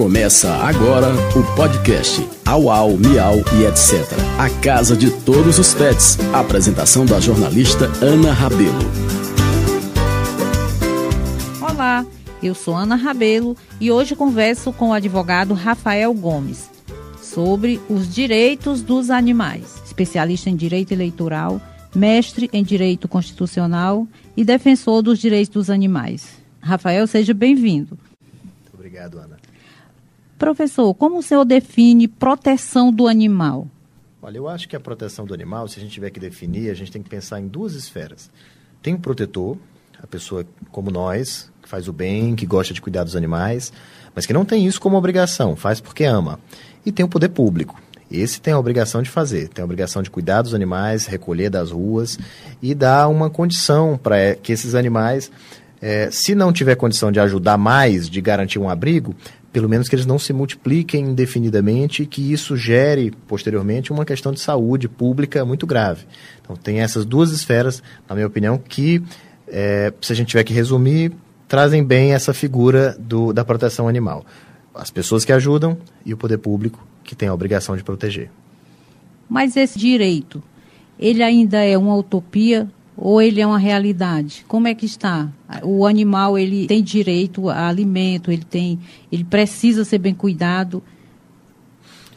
Começa agora o podcast Au Au, Miau e etc. A casa de todos os pets. Apresentação da jornalista Ana Rabelo. Olá, eu sou Ana Rabelo e hoje converso com o advogado Rafael Gomes sobre os direitos dos animais, especialista em direito eleitoral, mestre em direito constitucional e defensor dos direitos dos animais. Rafael, seja bem-vindo. Obrigado, Ana. Professor, como o senhor define proteção do animal? Olha, eu acho que a proteção do animal, se a gente tiver que definir, a gente tem que pensar em duas esferas. Tem o protetor, a pessoa como nós, que faz o bem, que gosta de cuidar dos animais, mas que não tem isso como obrigação, faz porque ama. E tem o poder público. Esse tem a obrigação de fazer, tem a obrigação de cuidar dos animais, recolher das ruas e dar uma condição para que esses animais, é, se não tiver condição de ajudar mais, de garantir um abrigo, pelo menos que eles não se multipliquem indefinidamente e que isso gere, posteriormente, uma questão de saúde pública muito grave. Então, tem essas duas esferas, na minha opinião, que, é, se a gente tiver que resumir, trazem bem essa figura do, da proteção animal. As pessoas que ajudam e o poder público, que tem a obrigação de proteger. Mas esse direito, ele ainda é uma utopia ou ele é uma realidade? Como é que está? O animal ele tem direito a alimento, ele tem, ele precisa ser bem cuidado.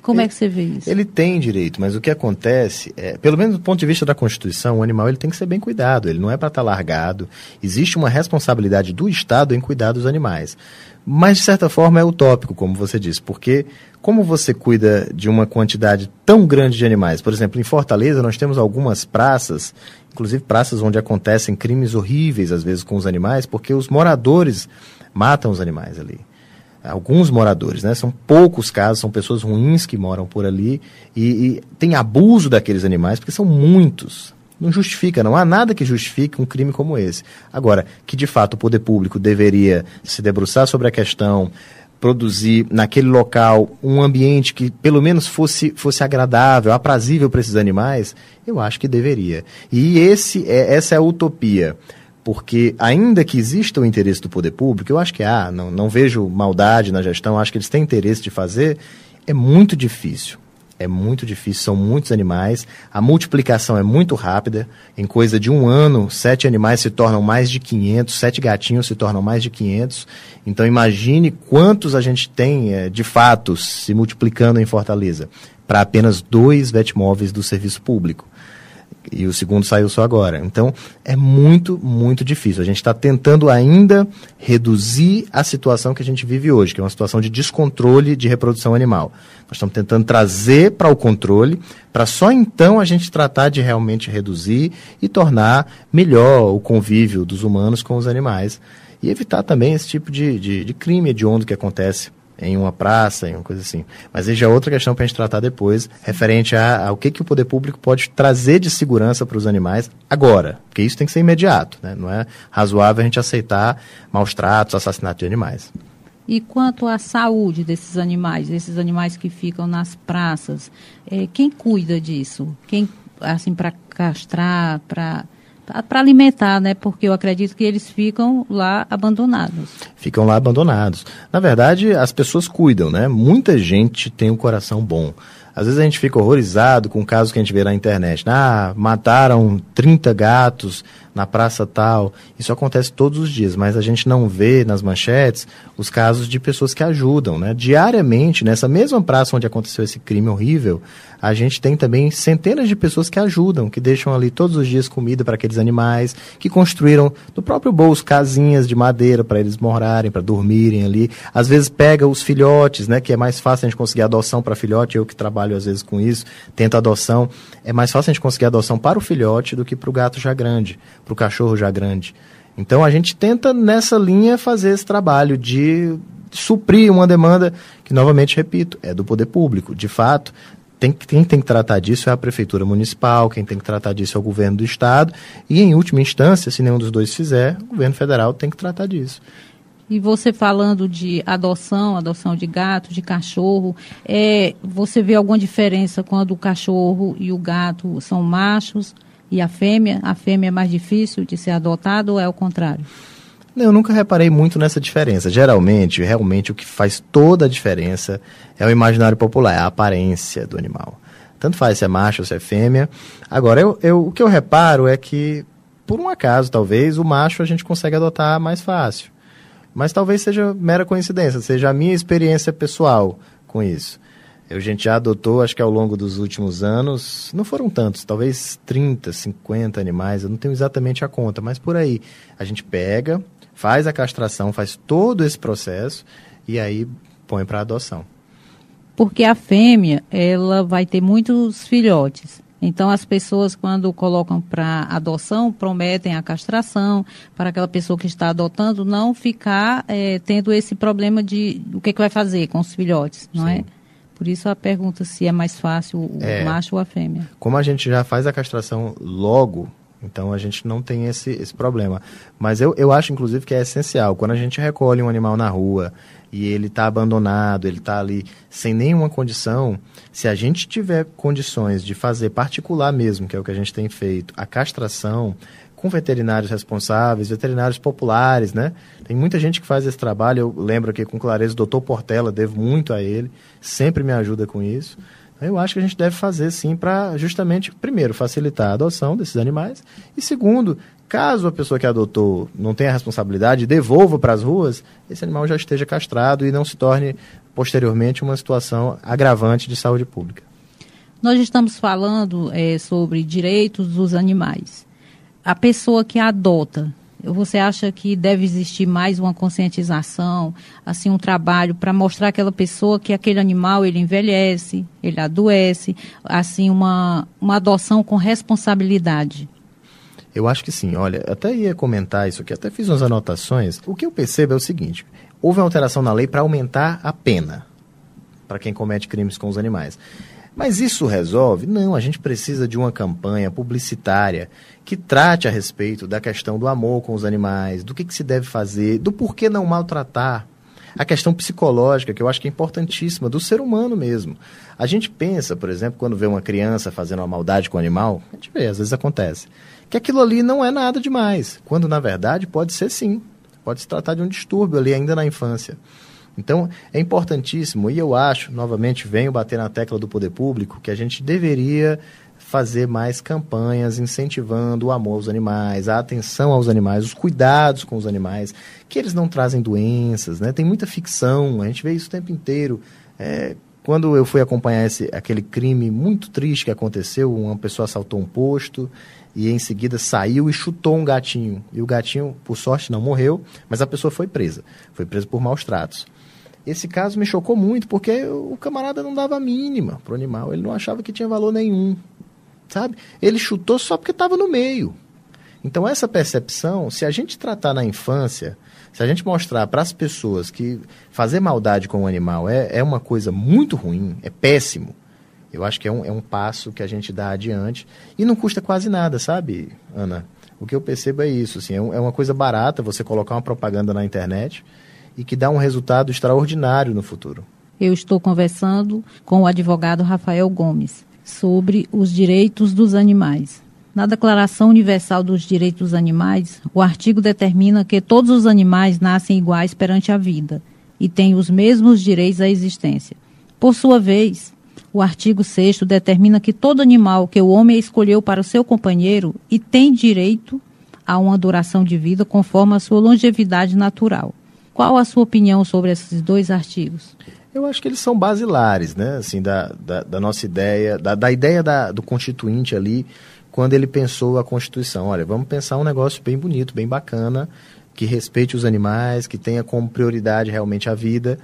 Como ele, é que você vê isso? Ele tem direito, mas o que acontece, é, pelo menos do ponto de vista da Constituição, o animal ele tem que ser bem cuidado, ele não é para estar tá largado. Existe uma responsabilidade do Estado em cuidar dos animais. Mas, de certa forma, é utópico, como você disse, porque como você cuida de uma quantidade tão grande de animais? Por exemplo, em Fortaleza, nós temos algumas praças, inclusive praças onde acontecem crimes horríveis, às vezes, com os animais, porque os moradores matam os animais ali alguns moradores, né? São poucos casos, são pessoas ruins que moram por ali e, e, tem abuso daqueles animais, porque são muitos. Não justifica, não há nada que justifique um crime como esse. Agora, que de fato o poder público deveria se debruçar sobre a questão, produzir naquele local um ambiente que pelo menos fosse, fosse agradável, aprazível para esses animais, eu acho que deveria. E esse é, essa é a utopia porque ainda que exista o interesse do poder público, eu acho que há, não, não vejo maldade na gestão, acho que eles têm interesse de fazer, é muito difícil. É muito difícil, são muitos animais, a multiplicação é muito rápida, em coisa de um ano, sete animais se tornam mais de 500, sete gatinhos se tornam mais de 500, então imagine quantos a gente tem, é, de fato, se multiplicando em Fortaleza, para apenas dois vetmóveis do serviço público e o segundo saiu só agora. Então, é muito, muito difícil. A gente está tentando ainda reduzir a situação que a gente vive hoje, que é uma situação de descontrole de reprodução animal. Nós estamos tentando trazer para o controle, para só então a gente tratar de realmente reduzir e tornar melhor o convívio dos humanos com os animais. E evitar também esse tipo de, de, de crime hediondo que acontece em uma praça, em uma coisa assim. Mas aí já é outra questão para a gente tratar depois, referente a, ao que, que o poder público pode trazer de segurança para os animais agora, porque isso tem que ser imediato, né? não é razoável a gente aceitar maus tratos, assassinato de animais. E quanto à saúde desses animais, desses animais que ficam nas praças, é, quem cuida disso? Quem, assim, para castrar, para para alimentar, né? Porque eu acredito que eles ficam lá abandonados. Ficam lá abandonados. Na verdade, as pessoas cuidam, né? Muita gente tem um coração bom. Às vezes a gente fica horrorizado com casos que a gente vê na internet. Ah, mataram 30 gatos na praça tal. Isso acontece todos os dias, mas a gente não vê nas manchetes os casos de pessoas que ajudam, né? Diariamente, nessa mesma praça onde aconteceu esse crime horrível, a gente tem também centenas de pessoas que ajudam, que deixam ali todos os dias comida para aqueles animais, que construíram no próprio bolso casinhas de madeira para eles morarem, para dormirem ali. Às vezes pega os filhotes, né, que é mais fácil a gente conseguir adoção para filhote, eu que trabalho às vezes com isso, tento adoção, é mais fácil a gente conseguir adoção para o filhote do que para o gato já grande, para o cachorro já grande. Então a gente tenta nessa linha fazer esse trabalho de suprir uma demanda que, novamente, repito, é do poder público. De fato, tem, quem tem que tratar disso é a prefeitura municipal, quem tem que tratar disso é o governo do estado, e em última instância, se nenhum dos dois fizer, o governo federal tem que tratar disso. E você falando de adoção, adoção de gato, de cachorro, é, você vê alguma diferença quando o cachorro e o gato são machos e a fêmea? A fêmea é mais difícil de ser adotada ou é o contrário? Eu nunca reparei muito nessa diferença. Geralmente, realmente, o que faz toda a diferença é o imaginário popular, é a aparência do animal. Tanto faz se é macho ou se é fêmea. Agora, eu, eu, o que eu reparo é que, por um acaso, talvez, o macho a gente consegue adotar mais fácil. Mas talvez seja mera coincidência, seja a minha experiência pessoal com isso. A gente já adotou, acho que ao longo dos últimos anos, não foram tantos, talvez 30, 50 animais, eu não tenho exatamente a conta, mas por aí. A gente pega, faz a castração, faz todo esse processo e aí põe para adoção. Porque a fêmea, ela vai ter muitos filhotes. Então, as pessoas, quando colocam para adoção, prometem a castração para aquela pessoa que está adotando não ficar é, tendo esse problema de o que, que vai fazer com os filhotes, não é? Sim. é? Por isso a pergunta se é mais fácil o é, macho ou a fêmea. Como a gente já faz a castração logo então a gente não tem esse, esse problema. Mas eu, eu acho, inclusive, que é essencial. Quando a gente recolhe um animal na rua e ele está abandonado, ele está ali sem nenhuma condição, se a gente tiver condições de fazer particular mesmo, que é o que a gente tem feito, a castração com veterinários responsáveis, veterinários populares, né? Tem muita gente que faz esse trabalho. Eu lembro aqui com clareza o doutor Portela, devo muito a ele, sempre me ajuda com isso. Eu acho que a gente deve fazer sim para justamente, primeiro, facilitar a adoção desses animais e segundo, caso a pessoa que adotou não tenha responsabilidade, devolva para as ruas, esse animal já esteja castrado e não se torne posteriormente uma situação agravante de saúde pública. Nós estamos falando é, sobre direitos dos animais. A pessoa que adota, você acha que deve existir mais uma conscientização, assim, um trabalho para mostrar aquela pessoa que aquele animal ele envelhece, ele adoece, assim, uma, uma adoção com responsabilidade? Eu acho que sim. Olha, até ia comentar isso aqui, até fiz umas anotações. O que eu percebo é o seguinte: houve uma alteração na lei para aumentar a pena para quem comete crimes com os animais. Mas isso resolve? Não, a gente precisa de uma campanha publicitária que trate a respeito da questão do amor com os animais, do que, que se deve fazer, do porquê não maltratar. A questão psicológica, que eu acho que é importantíssima, do ser humano mesmo. A gente pensa, por exemplo, quando vê uma criança fazendo uma maldade com o animal, a gente vê, às vezes acontece, que aquilo ali não é nada demais, quando na verdade pode ser sim. Pode se tratar de um distúrbio ali ainda na infância. Então, é importantíssimo, e eu acho, novamente, venho bater na tecla do poder público, que a gente deveria fazer mais campanhas incentivando o amor aos animais, a atenção aos animais, os cuidados com os animais, que eles não trazem doenças, né? Tem muita ficção, a gente vê isso o tempo inteiro. É, quando eu fui acompanhar esse, aquele crime muito triste que aconteceu, uma pessoa assaltou um posto e em seguida saiu e chutou um gatinho. E o gatinho, por sorte, não morreu, mas a pessoa foi presa. Foi presa por maus tratos. Esse caso me chocou muito porque o camarada não dava mínima pro animal, ele não achava que tinha valor nenhum, sabe? Ele chutou só porque estava no meio. Então essa percepção, se a gente tratar na infância, se a gente mostrar para as pessoas que fazer maldade com o animal é, é uma coisa muito ruim, é péssimo, eu acho que é um, é um passo que a gente dá adiante e não custa quase nada, sabe, Ana? O que eu percebo é isso, assim, é, é uma coisa barata você colocar uma propaganda na internet e que dá um resultado extraordinário no futuro. Eu estou conversando com o advogado Rafael Gomes sobre os direitos dos animais. Na Declaração Universal dos Direitos dos Animais, o artigo determina que todos os animais nascem iguais perante a vida e têm os mesmos direitos à existência. Por sua vez, o artigo 6 determina que todo animal que o homem escolheu para o seu companheiro e tem direito a uma duração de vida conforme a sua longevidade natural. Qual a sua opinião sobre esses dois artigos? Eu acho que eles são basilares, né? Assim, da, da, da nossa ideia, da, da ideia da, do constituinte ali, quando ele pensou a Constituição. Olha, vamos pensar um negócio bem bonito, bem bacana, que respeite os animais, que tenha como prioridade realmente a vida.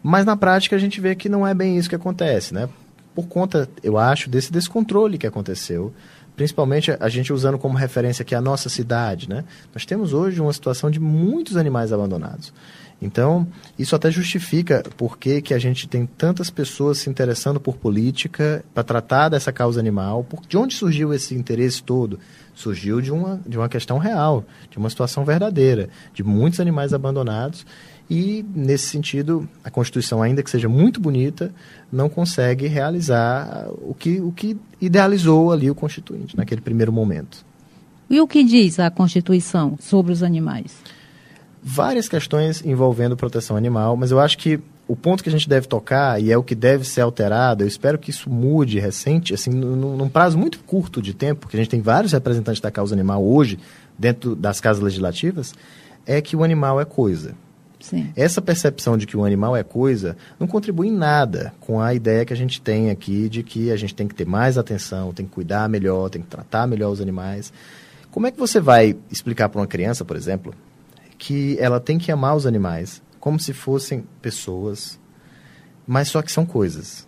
Mas na prática a gente vê que não é bem isso que acontece, né? Por conta, eu acho, desse descontrole que aconteceu principalmente a gente usando como referência aqui a nossa cidade, né? Nós temos hoje uma situação de muitos animais abandonados. Então, isso até justifica por que, que a gente tem tantas pessoas se interessando por política para tratar dessa causa animal. Por, de onde surgiu esse interesse todo? Surgiu de uma, de uma questão real, de uma situação verdadeira, de muitos animais abandonados e, nesse sentido, a Constituição, ainda que seja muito bonita, não consegue realizar o que, o que idealizou ali o Constituinte, naquele primeiro momento. E o que diz a Constituição sobre os animais? várias questões envolvendo proteção animal, mas eu acho que o ponto que a gente deve tocar e é o que deve ser alterado, eu espero que isso mude recente, assim, num, num prazo muito curto de tempo, porque a gente tem vários representantes da causa animal hoje dentro das casas legislativas, é que o animal é coisa. Essa percepção de que o animal é coisa não contribui em nada com a ideia que a gente tem aqui de que a gente tem que ter mais atenção, tem que cuidar melhor, tem que tratar melhor os animais. Como é que você vai explicar para uma criança, por exemplo, que ela tem que amar os animais como se fossem pessoas, mas só que são coisas?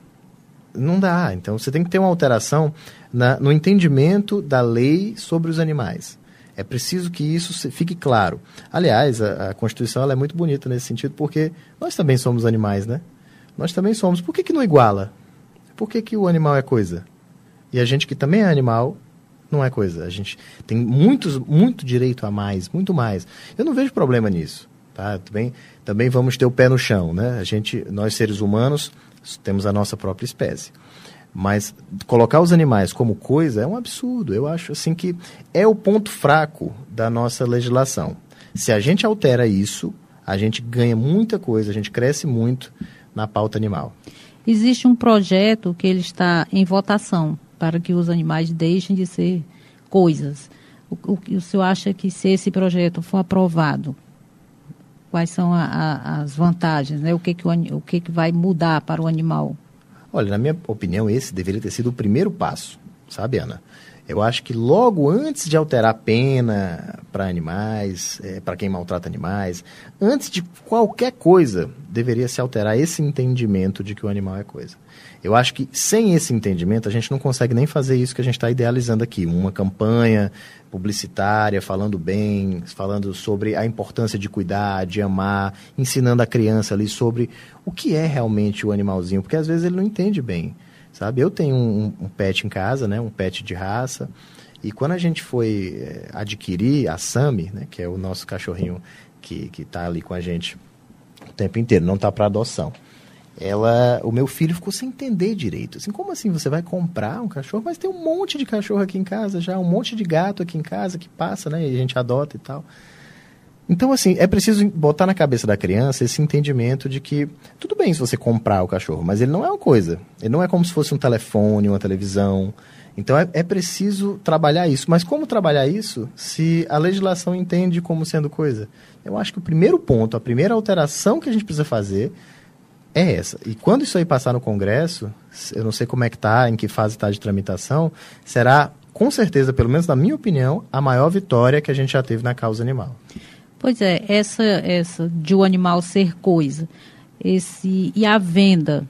Não dá. Então você tem que ter uma alteração na, no entendimento da lei sobre os animais. É preciso que isso fique claro. Aliás, a, a Constituição é muito bonita nesse sentido, porque nós também somos animais, né? Nós também somos. Por que, que não iguala? Por que, que o animal é coisa? E a gente que também é animal não é coisa. A gente tem muitos, muito direito a mais, muito mais. Eu não vejo problema nisso. Tá? Também, também vamos ter o pé no chão. Né? A gente, nós seres humanos temos a nossa própria espécie. Mas colocar os animais como coisa é um absurdo. Eu acho assim que é o ponto fraco da nossa legislação. Se a gente altera isso, a gente ganha muita coisa, a gente cresce muito na pauta animal. Existe um projeto que ele está em votação para que os animais deixem de ser coisas. O, o, o senhor acha que se esse projeto for aprovado, quais são a, a, as vantagens, né? o, que, que, o, o que, que vai mudar para o animal? Olha, na minha opinião, esse deveria ter sido o primeiro passo, sabe, Ana? Eu acho que logo antes de alterar a pena para animais, é, para quem maltrata animais, antes de qualquer coisa, deveria se alterar esse entendimento de que o animal é coisa. Eu acho que sem esse entendimento a gente não consegue nem fazer isso que a gente está idealizando aqui, uma campanha publicitária falando bem, falando sobre a importância de cuidar, de amar, ensinando a criança ali sobre o que é realmente o animalzinho, porque às vezes ele não entende bem, sabe? Eu tenho um, um pet em casa, né, um pet de raça, e quando a gente foi é, adquirir a Sami, né, que é o nosso cachorrinho que está ali com a gente o tempo inteiro, não está para adoção ela, o meu filho ficou sem entender direito. Assim, como assim você vai comprar um cachorro? Mas tem um monte de cachorro aqui em casa já, um monte de gato aqui em casa que passa, né? E a gente adota e tal. Então, assim, é preciso botar na cabeça da criança esse entendimento de que tudo bem se você comprar o cachorro, mas ele não é uma coisa. Ele não é como se fosse um telefone, uma televisão. Então, é, é preciso trabalhar isso. Mas como trabalhar isso se a legislação entende como sendo coisa? Eu acho que o primeiro ponto, a primeira alteração que a gente precisa fazer é essa. E quando isso aí passar no Congresso, eu não sei como é que está, em que fase está de tramitação, será, com certeza, pelo menos na minha opinião, a maior vitória que a gente já teve na causa animal. Pois é, essa, essa de o animal ser coisa, esse e a venda,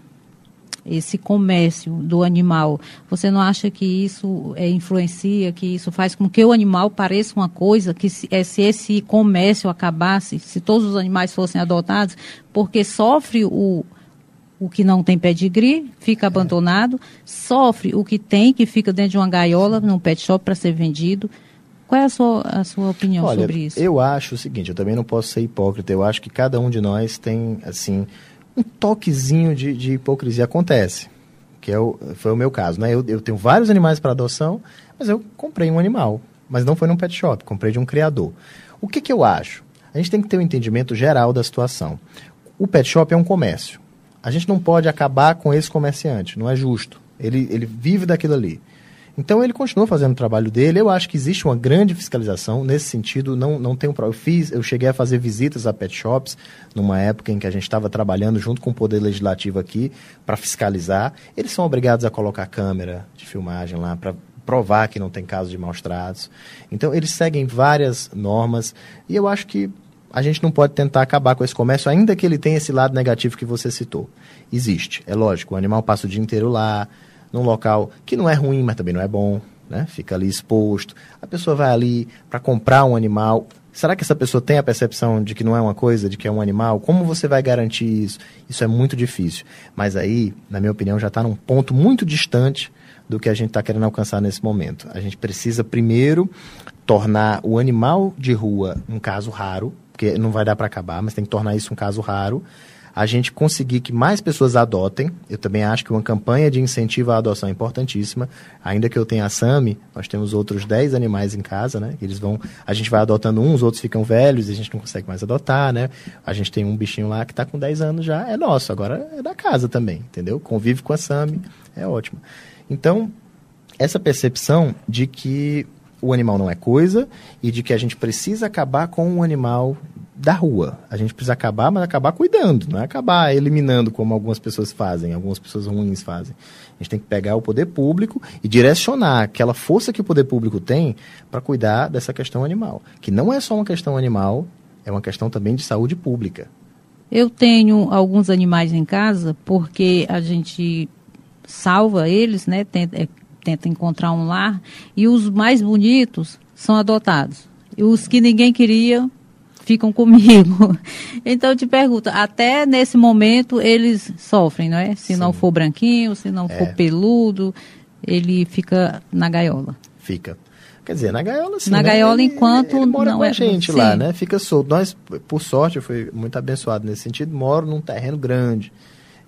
esse comércio do animal, você não acha que isso é, influencia, que isso faz com que o animal pareça uma coisa, que se, é, se esse comércio acabasse, se todos os animais fossem adotados, porque sofre o, o que não tem pedigree, fica é. abandonado, sofre o que tem, que fica dentro de uma gaiola, num pet shop para ser vendido. Qual é a sua, a sua opinião Olha, sobre isso? Eu acho o seguinte, eu também não posso ser hipócrita, eu acho que cada um de nós tem, assim, um toquezinho de, de hipocrisia. Acontece, que é o, foi o meu caso, né? Eu, eu tenho vários animais para adoção, mas eu comprei um animal, mas não foi num pet shop, comprei de um criador. O que, que eu acho? A gente tem que ter um entendimento geral da situação. O pet shop é um comércio. A gente não pode acabar com esse comerciante, não é justo. Ele, ele vive daquilo ali. Então ele continua fazendo o trabalho dele. Eu acho que existe uma grande fiscalização nesse sentido. Não, não tenho eu fiz, eu cheguei a fazer visitas a pet shops numa época em que a gente estava trabalhando junto com o poder legislativo aqui para fiscalizar. Eles são obrigados a colocar câmera de filmagem lá para provar que não tem caso de maus tratos. Então eles seguem várias normas e eu acho que a gente não pode tentar acabar com esse comércio, ainda que ele tenha esse lado negativo que você citou. Existe, é lógico. O animal passa o dia inteiro lá, num local que não é ruim, mas também não é bom, né? Fica ali exposto. A pessoa vai ali para comprar um animal. Será que essa pessoa tem a percepção de que não é uma coisa, de que é um animal? Como você vai garantir isso? Isso é muito difícil. Mas aí, na minha opinião, já está num ponto muito distante do que a gente está querendo alcançar nesse momento. A gente precisa primeiro tornar o animal de rua um caso raro, porque não vai dar para acabar, mas tem que tornar isso um caso raro a gente conseguir que mais pessoas adotem. Eu também acho que uma campanha de incentivo à adoção é importantíssima. Ainda que eu tenha a Sami, nós temos outros 10 animais em casa, né? Eles vão, a gente vai adotando uns, outros ficam velhos e a gente não consegue mais adotar, né? A gente tem um bichinho lá que está com 10 anos já, é nosso, agora é da casa também, entendeu? Convive com a Sami, é ótimo. Então, essa percepção de que o animal não é coisa e de que a gente precisa acabar com o animal da rua. A gente precisa acabar, mas acabar cuidando, não é acabar eliminando como algumas pessoas fazem, algumas pessoas ruins fazem. A gente tem que pegar o poder público e direcionar aquela força que o poder público tem para cuidar dessa questão animal, que não é só uma questão animal, é uma questão também de saúde pública. Eu tenho alguns animais em casa porque a gente salva eles, né? Tenta, é, tenta encontrar um lar e os mais bonitos são adotados. E os que ninguém queria ficam comigo. Então eu te pergunto, até nesse momento eles sofrem, não é? Se Sim. não for branquinho, se não é. for peludo, ele fica na gaiola. Fica. Quer dizer, na gaiola sim. Na né? gaiola ele, enquanto ele mora não com é, a gente sim. lá, né? Fica solto. Nós, por sorte, eu fui muito abençoado nesse sentido, moro num terreno grande.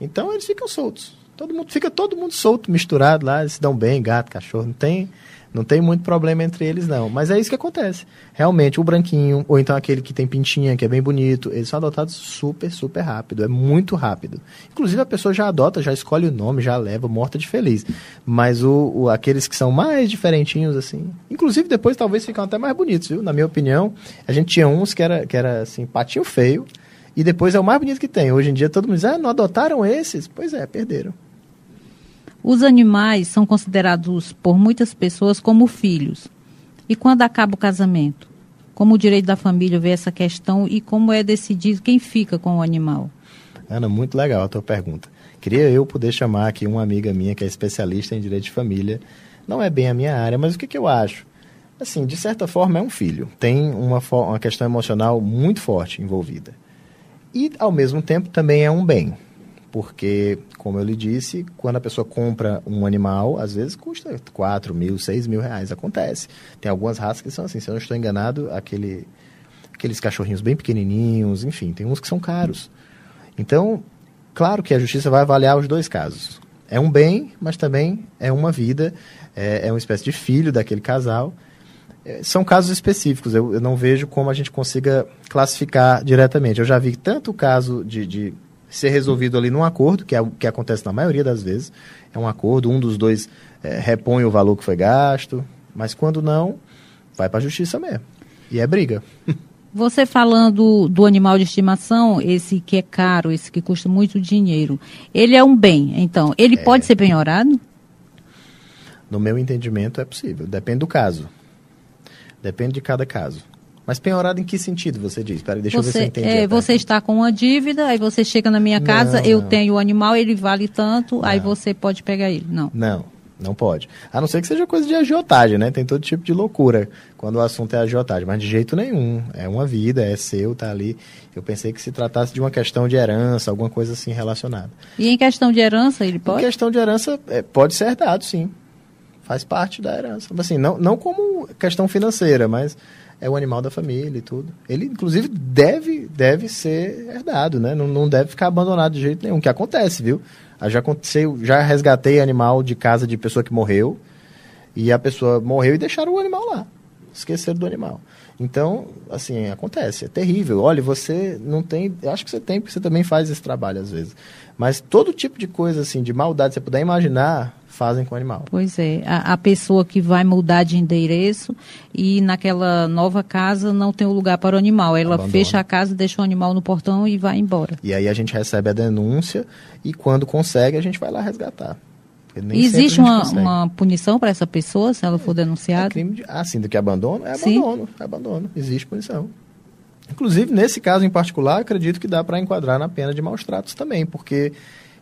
Então eles ficam soltos. Todo mundo fica todo mundo solto, misturado lá, eles se dão bem, gato, cachorro, não tem não tem muito problema entre eles, não. Mas é isso que acontece. Realmente, o branquinho, ou então aquele que tem pintinha, que é bem bonito, eles são adotados super, super rápido. É muito rápido. Inclusive, a pessoa já adota, já escolhe o nome, já leva, morta de feliz. Mas o, o aqueles que são mais diferentinhos, assim. Inclusive, depois talvez ficam até mais bonitos, viu? Na minha opinião, a gente tinha uns que era, que era assim, patinho feio. E depois é o mais bonito que tem. Hoje em dia todo mundo diz, ah, não adotaram esses? Pois é, perderam. Os animais são considerados por muitas pessoas como filhos. E quando acaba o casamento? Como o direito da família vê essa questão e como é decidido quem fica com o animal? Ana, muito legal a tua pergunta. Queria eu poder chamar aqui uma amiga minha que é especialista em direito de família. Não é bem a minha área, mas o que, que eu acho? Assim, de certa forma é um filho. Tem uma, uma questão emocional muito forte envolvida. E, ao mesmo tempo, também é um bem porque, como eu lhe disse, quando a pessoa compra um animal, às vezes custa 4 mil, 6 mil reais. Acontece. Tem algumas raças que são assim, se eu não estou enganado, aquele, aqueles cachorrinhos bem pequenininhos, enfim, tem uns que são caros. Então, claro que a justiça vai avaliar os dois casos. É um bem, mas também é uma vida, é, é uma espécie de filho daquele casal. É, são casos específicos, eu, eu, não vejo como a gente consiga classificar diretamente. Eu já vi tanto caso de, de ser resolvido ali num acordo, que é o que acontece na maioria das vezes. É um acordo, um dos dois é, repõe o valor que foi gasto, mas quando não, vai para a justiça mesmo. E é briga. Você falando do animal de estimação, esse que é caro, esse que custa muito dinheiro, ele é um bem, então, ele é... pode ser penhorado? No meu entendimento, é possível. Depende do caso. Depende de cada caso. Mas penhorado em que sentido você diz? Peraí, deixa você, eu ver se eu entendi. É, você está com uma dívida, aí você chega na minha casa, não, eu não. tenho o animal, ele vale tanto, não. aí você pode pegar ele. Não. Não, não pode. A não ser que seja coisa de agiotagem, né? Tem todo tipo de loucura quando o assunto é agiotagem, mas de jeito nenhum. É uma vida, é seu, tá ali. Eu pensei que se tratasse de uma questão de herança, alguma coisa assim relacionada. E em questão de herança, ele pode? Em questão de herança, é, pode ser herdado, sim. Faz parte da herança. Assim, não, não como questão financeira, mas é o animal da família e tudo. Ele, inclusive, deve, deve ser herdado, né? Não, não deve ficar abandonado de jeito nenhum, que acontece, viu? Ah, já aconteceu, já resgatei animal de casa de pessoa que morreu, e a pessoa morreu e deixaram o animal lá. Esqueceram do animal. Então, assim, acontece, é terrível. Olha, você não tem. Acho que você tem, porque você também faz esse trabalho às vezes. Mas todo tipo de coisa, assim, de maldade, você puder imaginar, fazem com o animal. Pois é, a, a, pessoa que vai mudar de endereço e naquela nova casa não tem o um lugar para o animal. Ela Abandona. fecha a casa, deixa o animal no portão e vai embora. E aí a gente recebe a denúncia e quando consegue a gente vai lá resgatar. Existe uma, uma, punição para essa pessoa se ela for denunciada? É crime de, ah, sim, do que abandono? É abandono, é abandono. Existe punição. Inclusive, nesse caso em particular, acredito que dá para enquadrar na pena de maus tratos também, porque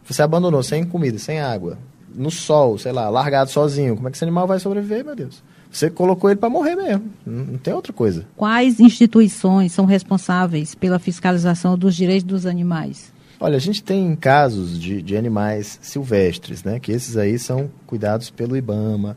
você abandonou sem comida, sem água, no sol, sei lá, largado sozinho, como é que esse animal vai sobreviver, meu Deus? Você colocou ele para morrer mesmo, não tem outra coisa. Quais instituições são responsáveis pela fiscalização dos direitos dos animais? Olha, a gente tem casos de, de animais silvestres, né? Que esses aí são cuidados pelo IBAMA.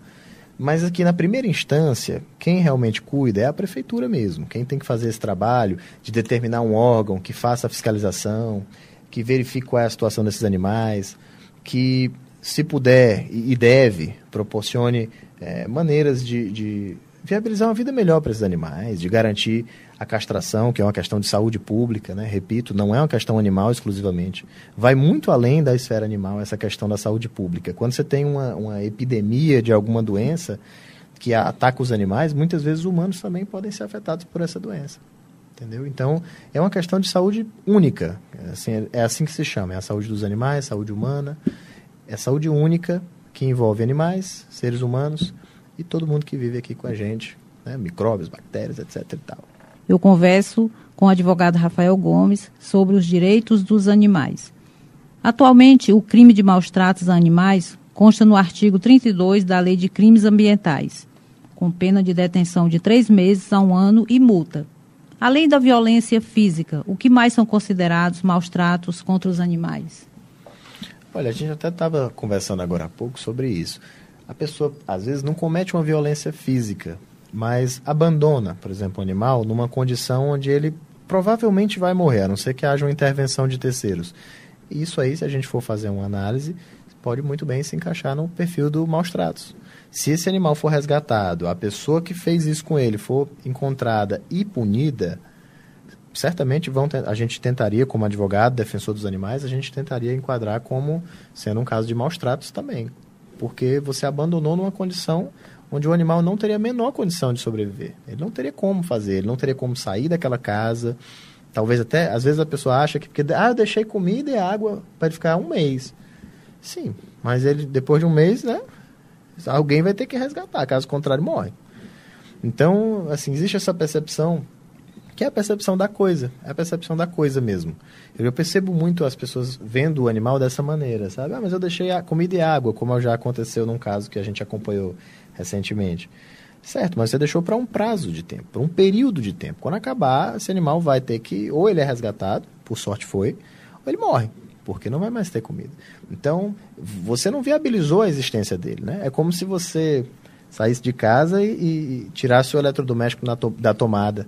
Mas aqui na primeira instância, quem realmente cuida é a prefeitura mesmo. Quem tem que fazer esse trabalho de determinar um órgão que faça a fiscalização, que verifique qual é a situação desses animais, que, se puder e deve, proporcione é, maneiras de, de viabilizar uma vida melhor para esses animais, de garantir a castração, que é uma questão de saúde pública, né? repito, não é uma questão animal exclusivamente. Vai muito além da esfera animal essa questão da saúde pública. Quando você tem uma, uma epidemia de alguma doença que ataca os animais, muitas vezes os humanos também podem ser afetados por essa doença. Entendeu? Então, é uma questão de saúde única. É assim, é assim que se chama. É a saúde dos animais, saúde humana. É saúde única que envolve animais, seres humanos e todo mundo que vive aqui com a gente, né? micróbios, bactérias, etc. E tal. Eu converso com o advogado Rafael Gomes sobre os direitos dos animais. Atualmente, o crime de maus tratos a animais consta no artigo 32 da Lei de Crimes Ambientais, com pena de detenção de três meses a um ano e multa. Além da violência física, o que mais são considerados maus tratos contra os animais? Olha, a gente até estava conversando agora há pouco sobre isso. A pessoa, às vezes, não comete uma violência física, mas abandona, por exemplo, o animal numa condição onde ele provavelmente vai morrer, a não ser que haja uma intervenção de terceiros. Isso aí, se a gente for fazer uma análise, pode muito bem se encaixar no perfil do maus tratos. Se esse animal for resgatado, a pessoa que fez isso com ele for encontrada e punida, certamente vão a gente tentaria, como advogado, defensor dos animais, a gente tentaria enquadrar como sendo um caso de maus tratos também. Porque você abandonou numa condição onde o animal não teria a menor condição de sobreviver. Ele não teria como fazer, ele não teria como sair daquela casa. Talvez até, às vezes a pessoa acha que, porque, ah, eu deixei comida e água para ele ficar um mês. Sim, mas ele, depois de um mês, né, alguém vai ter que resgatar, caso contrário, morre. Então, assim, existe essa percepção que é a percepção da coisa, é a percepção da coisa mesmo. Eu percebo muito as pessoas vendo o animal dessa maneira, sabe? Ah, mas eu deixei a comida e água, como já aconteceu num caso que a gente acompanhou recentemente. Certo, mas você deixou para um prazo de tempo, para um período de tempo. Quando acabar, esse animal vai ter que, ou ele é resgatado, por sorte foi, ou ele morre, porque não vai mais ter comida. Então, você não viabilizou a existência dele, né? É como se você saísse de casa e, e tirasse o eletrodoméstico to, da tomada.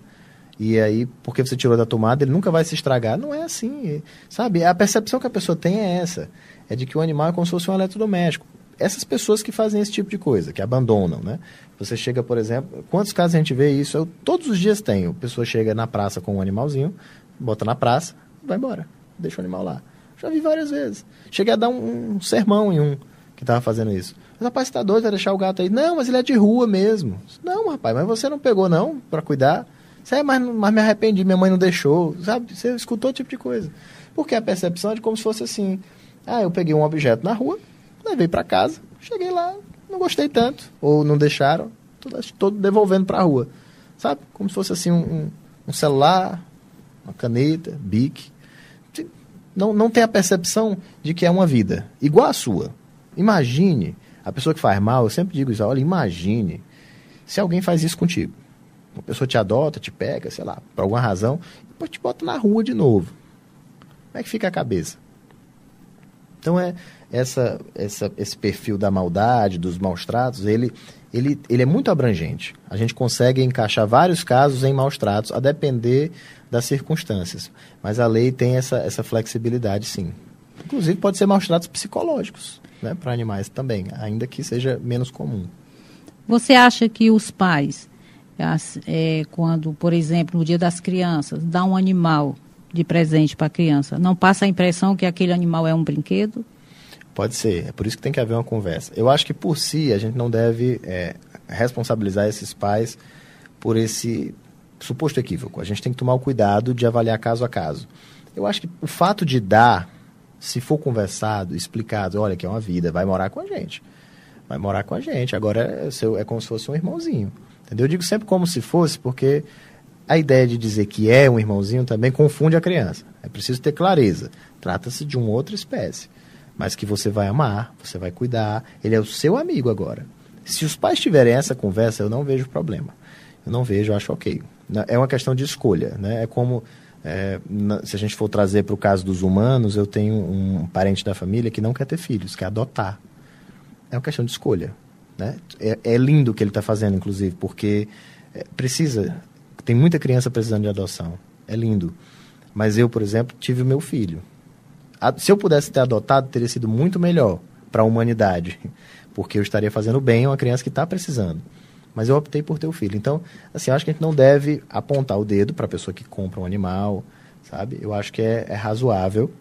E aí, porque você tirou da tomada, ele nunca vai se estragar. Não é assim, sabe? A percepção que a pessoa tem é essa. É de que o animal é como se fosse um eletrodoméstico essas pessoas que fazem esse tipo de coisa, que abandonam, né? Você chega, por exemplo, quantos casos a gente vê isso? Eu, todos os dias tenho. A pessoa chega na praça com um animalzinho, bota na praça, vai embora, deixa o animal lá. Já vi várias vezes. Cheguei a dar um, um sermão em um que estava fazendo isso. Mas, rapaz, você tá doido, vai deixar o gato aí? Não, mas ele é de rua mesmo. Não, rapaz, mas você não pegou, não, para cuidar? Você é, mas, mas me arrependi, minha mãe não deixou. Sabe? Você escutou o tipo de coisa. Porque a percepção é de como se fosse assim. Ah, eu peguei um objeto na rua, levei para casa, cheguei lá, não gostei tanto, ou não deixaram, todo devolvendo para a rua. Sabe? Como se fosse assim um, um celular, uma caneta, bique. Não, não tem a percepção de que é uma vida igual a sua. Imagine, a pessoa que faz mal, eu sempre digo isso, olha, imagine se alguém faz isso contigo. Uma pessoa te adota, te pega, sei lá, por alguma razão, e depois te bota na rua de novo. Como é que fica a cabeça? Então é essa, essa, esse perfil da maldade, dos maus tratos, ele, ele, ele é muito abrangente. A gente consegue encaixar vários casos em maus tratos, a depender das circunstâncias. Mas a lei tem essa, essa flexibilidade, sim. Inclusive pode ser maus tratos psicológicos né, para animais também, ainda que seja menos comum. Você acha que os pais, é, quando, por exemplo, no dia das crianças, dá um animal de presente para a criança, não passa a impressão que aquele animal é um brinquedo? Pode ser, é por isso que tem que haver uma conversa. Eu acho que por si a gente não deve é, responsabilizar esses pais por esse suposto equívoco. A gente tem que tomar o cuidado de avaliar caso a caso. Eu acho que o fato de dar, se for conversado, explicado, olha que é uma vida, vai morar com a gente. Vai morar com a gente. Agora é, seu, é como se fosse um irmãozinho. Entendeu? Eu digo sempre como se fosse, porque a ideia de dizer que é um irmãozinho também confunde a criança. É preciso ter clareza. Trata-se de uma outra espécie, mas que você vai amar, você vai cuidar. Ele é o seu amigo agora. Se os pais tiverem essa conversa, eu não vejo problema. Eu não vejo, eu acho ok. É uma questão de escolha, né? É como é, se a gente for trazer para o caso dos humanos, eu tenho um parente da família que não quer ter filhos, quer adotar. É uma questão de escolha, né? É, é lindo o que ele está fazendo, inclusive, porque é, precisa tem muita criança precisando de adoção. É lindo. Mas eu, por exemplo, tive o meu filho. se eu pudesse ter adotado, teria sido muito melhor para a humanidade, porque eu estaria fazendo bem a uma criança que está precisando. Mas eu optei por ter o filho. Então, assim, eu acho que a gente não deve apontar o dedo para a pessoa que compra um animal, sabe? Eu acho que é, é razoável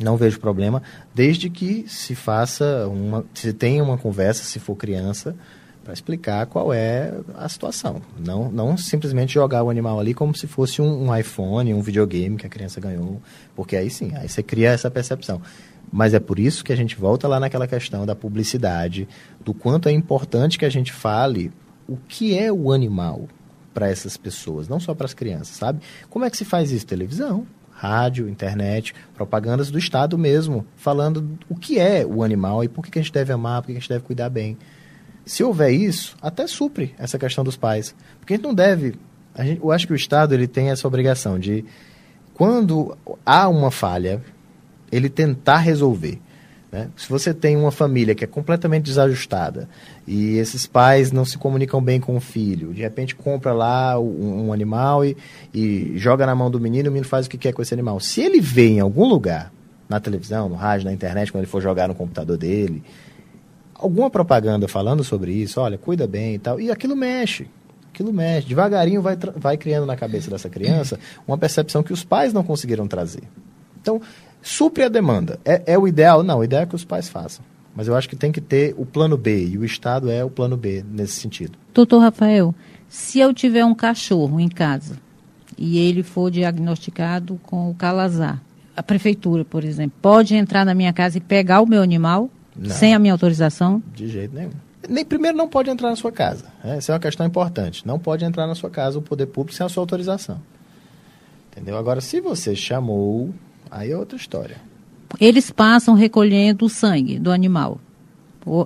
não vejo problema, desde que se faça uma, se tenha uma conversa, se for criança, para explicar qual é a situação. Não, não simplesmente jogar o animal ali como se fosse um, um, iPhone, um videogame que a criança ganhou, porque aí sim, aí você cria essa percepção. Mas é por isso que a gente volta lá naquela questão da publicidade, do quanto é importante que a gente fale o que é o animal para essas pessoas, não só para as crianças, sabe? Como é que se faz isso? Televisão, rádio, internet, propagandas do Estado mesmo, falando o que é o animal e por que a gente deve amar, por que a gente deve cuidar bem. Se houver isso, até supre essa questão dos pais. Porque a gente não deve. Gente, eu acho que o Estado ele tem essa obrigação de, quando há uma falha, ele tentar resolver. Né? Se você tem uma família que é completamente desajustada e esses pais não se comunicam bem com o filho, de repente compra lá um, um animal e, e, joga na mão do menino, o menino faz o que quer com esse animal. Se ele vê em algum lugar, na televisão, no rádio, na internet, quando ele for jogar no computador dele, alguma propaganda falando sobre isso, olha, cuida bem e tal, e aquilo mexe. Aquilo mexe. Devagarinho vai, vai criando na cabeça dessa criança uma percepção que os pais não conseguiram trazer. Então, supre a demanda. É, é o ideal? Não, o ideal é que os pais façam. Mas eu acho que tem que ter o plano B, e o Estado é o plano B nesse sentido. Doutor Rafael, se eu tiver um cachorro em casa e ele for diagnosticado com o calazar, a prefeitura, por exemplo, pode entrar na minha casa e pegar o meu animal não, sem a minha autorização? De jeito nenhum. Nem primeiro não pode entrar na sua casa. Né? Essa é uma questão importante. Não pode entrar na sua casa o poder público sem a sua autorização. Entendeu? Agora, se você chamou, aí é outra história. Eles passam recolhendo o sangue do animal.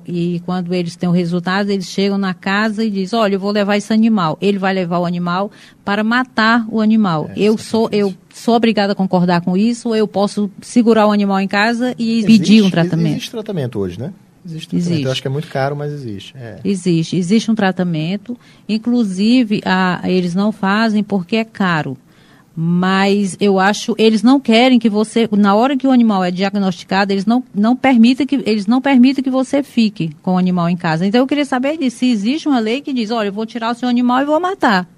E quando eles têm o resultado, eles chegam na casa e dizem, olha, eu vou levar esse animal. Ele vai levar o animal para matar o animal. É, eu sou eu sou obrigada a concordar com isso, ou eu posso segurar o animal em casa e existe, pedir um tratamento. Existe tratamento hoje, né? Existe tratamento. Existe. Eu acho que é muito caro, mas existe. É. Existe. Existe um tratamento. Inclusive, a, eles não fazem porque é caro mas eu acho eles não querem que você na hora que o animal é diagnosticado eles não não permitem que eles não permitem que você fique com o animal em casa. Então eu queria saber se existe uma lei que diz olha eu vou tirar o seu animal e vou matar.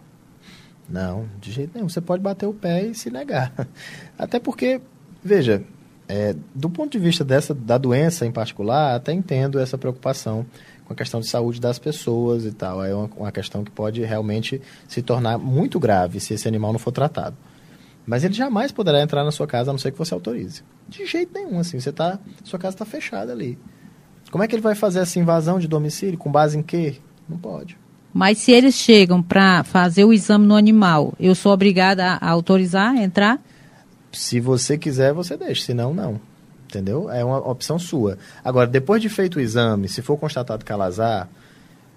Não de jeito nenhum. Você pode bater o pé e se negar. Até porque veja é, do ponto de vista dessa da doença em particular até entendo essa preocupação com a questão de saúde das pessoas e tal. É uma, uma questão que pode realmente se tornar muito grave se esse animal não for tratado mas ele jamais poderá entrar na sua casa a não ser que você autorize. De jeito nenhum, assim. Você tá, sua casa está fechada ali. Como é que ele vai fazer essa invasão de domicílio? Com base em quê? Não pode. Mas se eles chegam para fazer o exame no animal, eu sou obrigada a autorizar, a entrar? Se você quiser, você deixa. Se não, não. Entendeu? É uma opção sua. Agora, depois de feito o exame, se for constatado calazar,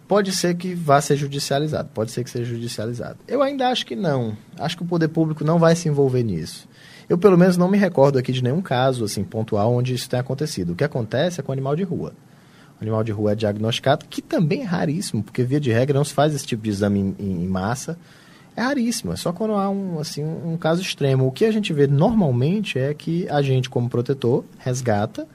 Pode ser que vá ser judicializado, pode ser que seja judicializado. Eu ainda acho que não. Acho que o poder público não vai se envolver nisso. Eu, pelo menos, não me recordo aqui de nenhum caso assim pontual onde isso tenha acontecido. O que acontece é com animal de rua. O animal de rua é diagnosticado, que também é raríssimo, porque, via de regra, não se faz esse tipo de exame em, em massa. É raríssimo, é só quando há um, assim, um caso extremo. O que a gente vê normalmente é que a gente, como protetor, resgata,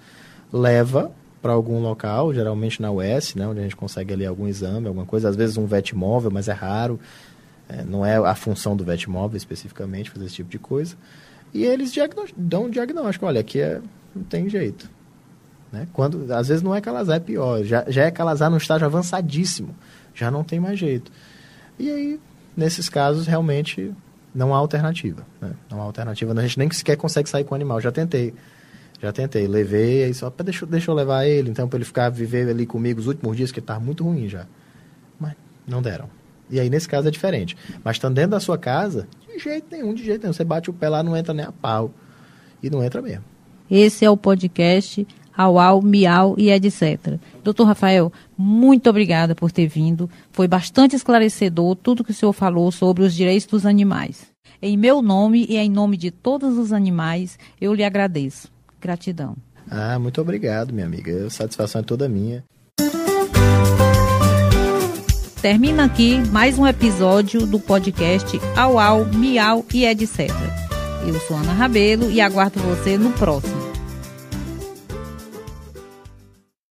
leva para algum local, geralmente na US, né, onde a gente consegue ali algum exame, alguma coisa, às vezes um móvel, mas é raro. É, não é a função do móvel especificamente fazer esse tipo de coisa. E eles dão um diagnóstico, olha, aqui é, não tem jeito. Né? Quando, às vezes não é calazar, é pior. Já, já é calazar num estágio avançadíssimo. Já não tem mais jeito. E aí, nesses casos, realmente não há alternativa. Né? Não há alternativa. A gente nem sequer consegue sair com o animal. Já tentei. Já tentei, levei, aí só, deixa, deixa eu levar ele, então, para ele ficar, viver ali comigo os últimos dias, que ele estava muito ruim já. Mas não deram. E aí, nesse caso, é diferente. Mas estando dentro da sua casa, de jeito nenhum, de jeito nenhum. Você bate o pé lá, não entra nem a pau. E não entra mesmo. Esse é o podcast Auau, Miau e etc. Doutor Rafael, muito obrigada por ter vindo. Foi bastante esclarecedor tudo que o senhor falou sobre os direitos dos animais. Em meu nome e em nome de todos os animais, eu lhe agradeço. Gratidão. Ah, muito obrigado, minha amiga. A satisfação é toda minha. Termina aqui mais um episódio do podcast Au Au, Miau e etc. Eu sou Ana Rabelo e aguardo você no próximo.